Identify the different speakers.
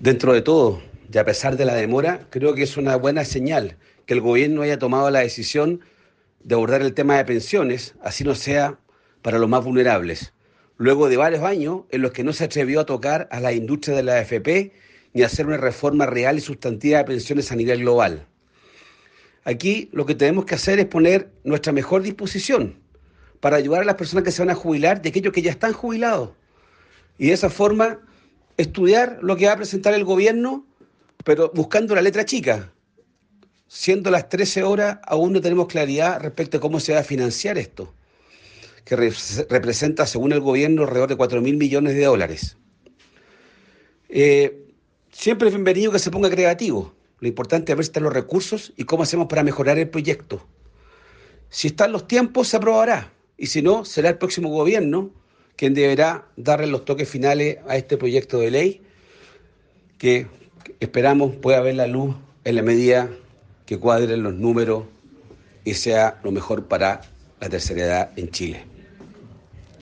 Speaker 1: Dentro de todo, y a pesar de la demora, creo que es una buena señal que el gobierno haya tomado la decisión de abordar el tema de pensiones, así no sea para los más vulnerables, luego de varios años en los que no se atrevió a tocar a la industria de la AFP ni a hacer una reforma real y sustantiva de pensiones a nivel global. Aquí lo que tenemos que hacer es poner nuestra mejor disposición para ayudar a las personas que se van a jubilar y aquellos que ya están jubilados. Y de esa forma estudiar lo que va a presentar el gobierno, pero buscando la letra chica. Siendo las 13 horas, aún no tenemos claridad respecto a cómo se va a financiar esto, que representa, según el gobierno, alrededor de 4 mil millones de dólares. Eh, siempre es bienvenido que se ponga creativo. Lo importante es ver si están los recursos y cómo hacemos para mejorar el proyecto. Si están los tiempos, se aprobará. Y si no, será el próximo gobierno quien deberá darle los toques finales a este proyecto de ley que esperamos pueda ver la luz en la medida que cuadren los números y sea lo mejor para la tercera edad en Chile.